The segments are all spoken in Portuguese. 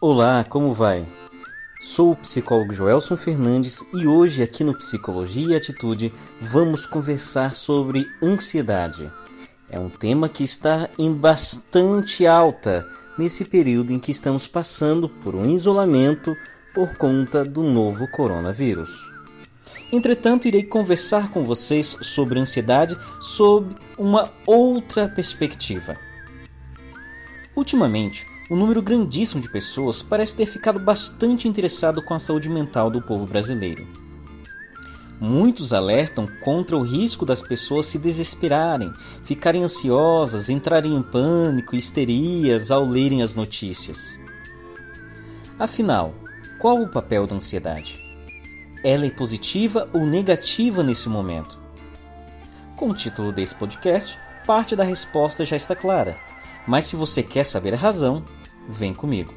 Olá, como vai? Sou o psicólogo Joelson Fernandes e hoje aqui no Psicologia e Atitude vamos conversar sobre ansiedade. É um tema que está em bastante alta nesse período em que estamos passando por um isolamento por conta do novo coronavírus. Entretanto, irei conversar com vocês sobre ansiedade sob uma outra perspectiva. Ultimamente, um número grandíssimo de pessoas parece ter ficado bastante interessado com a saúde mental do povo brasileiro. Muitos alertam contra o risco das pessoas se desesperarem, ficarem ansiosas, entrarem em pânico e histerias ao lerem as notícias. Afinal, qual o papel da ansiedade? Ela é positiva ou negativa nesse momento? Com o título desse podcast, parte da resposta já está clara. Mas se você quer saber a razão, vem comigo.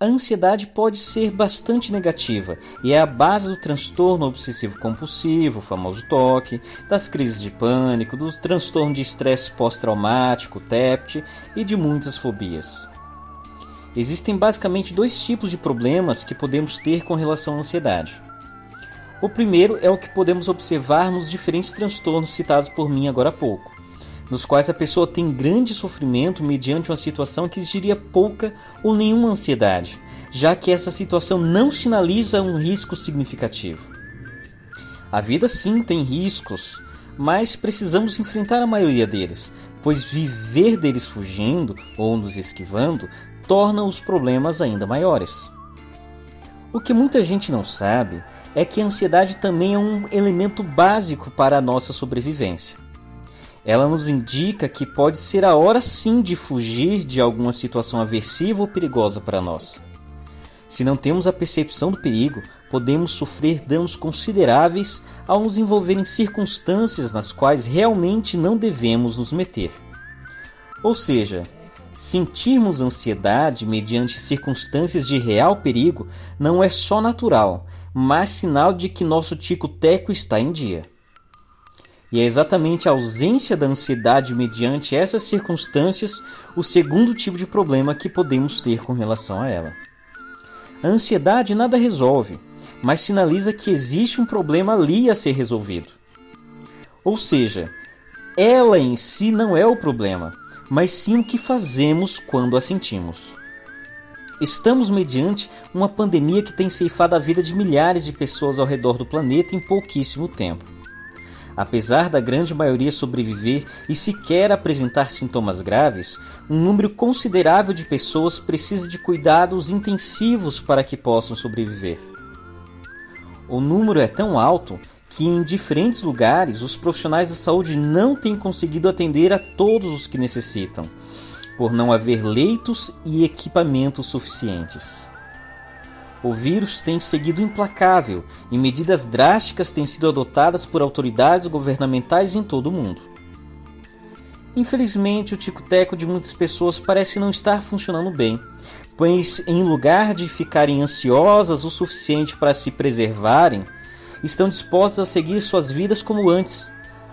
A ansiedade pode ser bastante negativa e é a base do transtorno obsessivo-compulsivo, o famoso TOC, das crises de pânico, do transtorno de estresse pós-traumático, TEPT e de muitas fobias. Existem basicamente dois tipos de problemas que podemos ter com relação à ansiedade. O primeiro é o que podemos observar nos diferentes transtornos citados por mim agora há pouco, nos quais a pessoa tem grande sofrimento mediante uma situação que exigiria pouca ou nenhuma ansiedade, já que essa situação não sinaliza um risco significativo. A vida sim tem riscos, mas precisamos enfrentar a maioria deles, pois viver deles fugindo ou nos esquivando torna os problemas ainda maiores. O que muita gente não sabe é que a ansiedade também é um elemento básico para a nossa sobrevivência. Ela nos indica que pode ser a hora sim de fugir de alguma situação aversiva ou perigosa para nós. Se não temos a percepção do perigo, podemos sofrer danos consideráveis ao nos envolver em circunstâncias nas quais realmente não devemos nos meter. Ou seja, sentirmos ansiedade mediante circunstâncias de real perigo não é só natural, mas sinal de que nosso tico-teco está em dia. E é exatamente a ausência da ansiedade mediante essas circunstâncias o segundo tipo de problema que podemos ter com relação a ela. A ansiedade nada resolve, mas sinaliza que existe um problema ali a ser resolvido. Ou seja, ela em si não é o problema, mas sim o que fazemos quando a sentimos. Estamos mediante uma pandemia que tem ceifado a vida de milhares de pessoas ao redor do planeta em pouquíssimo tempo. Apesar da grande maioria sobreviver e sequer apresentar sintomas graves, um número considerável de pessoas precisa de cuidados intensivos para que possam sobreviver. O número é tão alto que em diferentes lugares os profissionais da saúde não têm conseguido atender a todos os que necessitam por não haver leitos e equipamentos suficientes. O vírus tem seguido implacável e medidas drásticas têm sido adotadas por autoridades governamentais em todo o mundo. Infelizmente, o tico-teco de muitas pessoas parece não estar funcionando bem, pois, em lugar de ficarem ansiosas o suficiente para se preservarem, estão dispostas a seguir suas vidas como antes,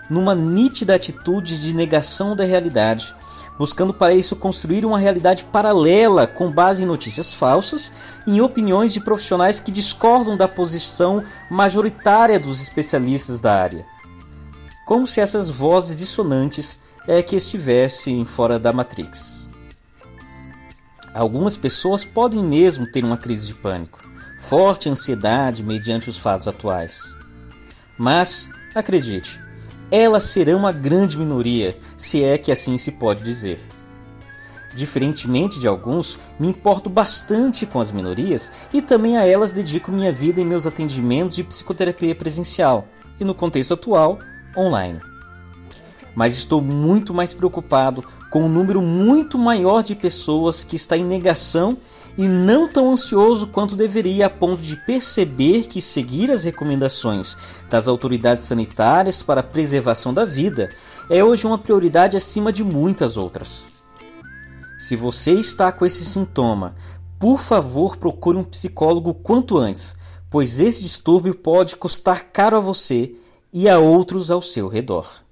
numa nítida atitude de negação da realidade, buscando para isso construir uma realidade paralela com base em notícias falsas e em opiniões de profissionais que discordam da posição majoritária dos especialistas da área. Como se essas vozes dissonantes é que estivessem fora da Matrix. Algumas pessoas podem mesmo ter uma crise de pânico, forte ansiedade mediante os fatos atuais. Mas, acredite, elas serão a grande minoria, se é que assim se pode dizer. Diferentemente de alguns, me importo bastante com as minorias e também a elas dedico minha vida em meus atendimentos de psicoterapia presencial e, no contexto atual, online. Mas estou muito mais preocupado com um número muito maior de pessoas que está em negação e não tão ansioso quanto deveria a ponto de perceber que seguir as recomendações das autoridades sanitárias para a preservação da vida é hoje uma prioridade acima de muitas outras. Se você está com esse sintoma, por favor procure um psicólogo quanto antes, pois esse distúrbio pode custar caro a você e a outros ao seu redor.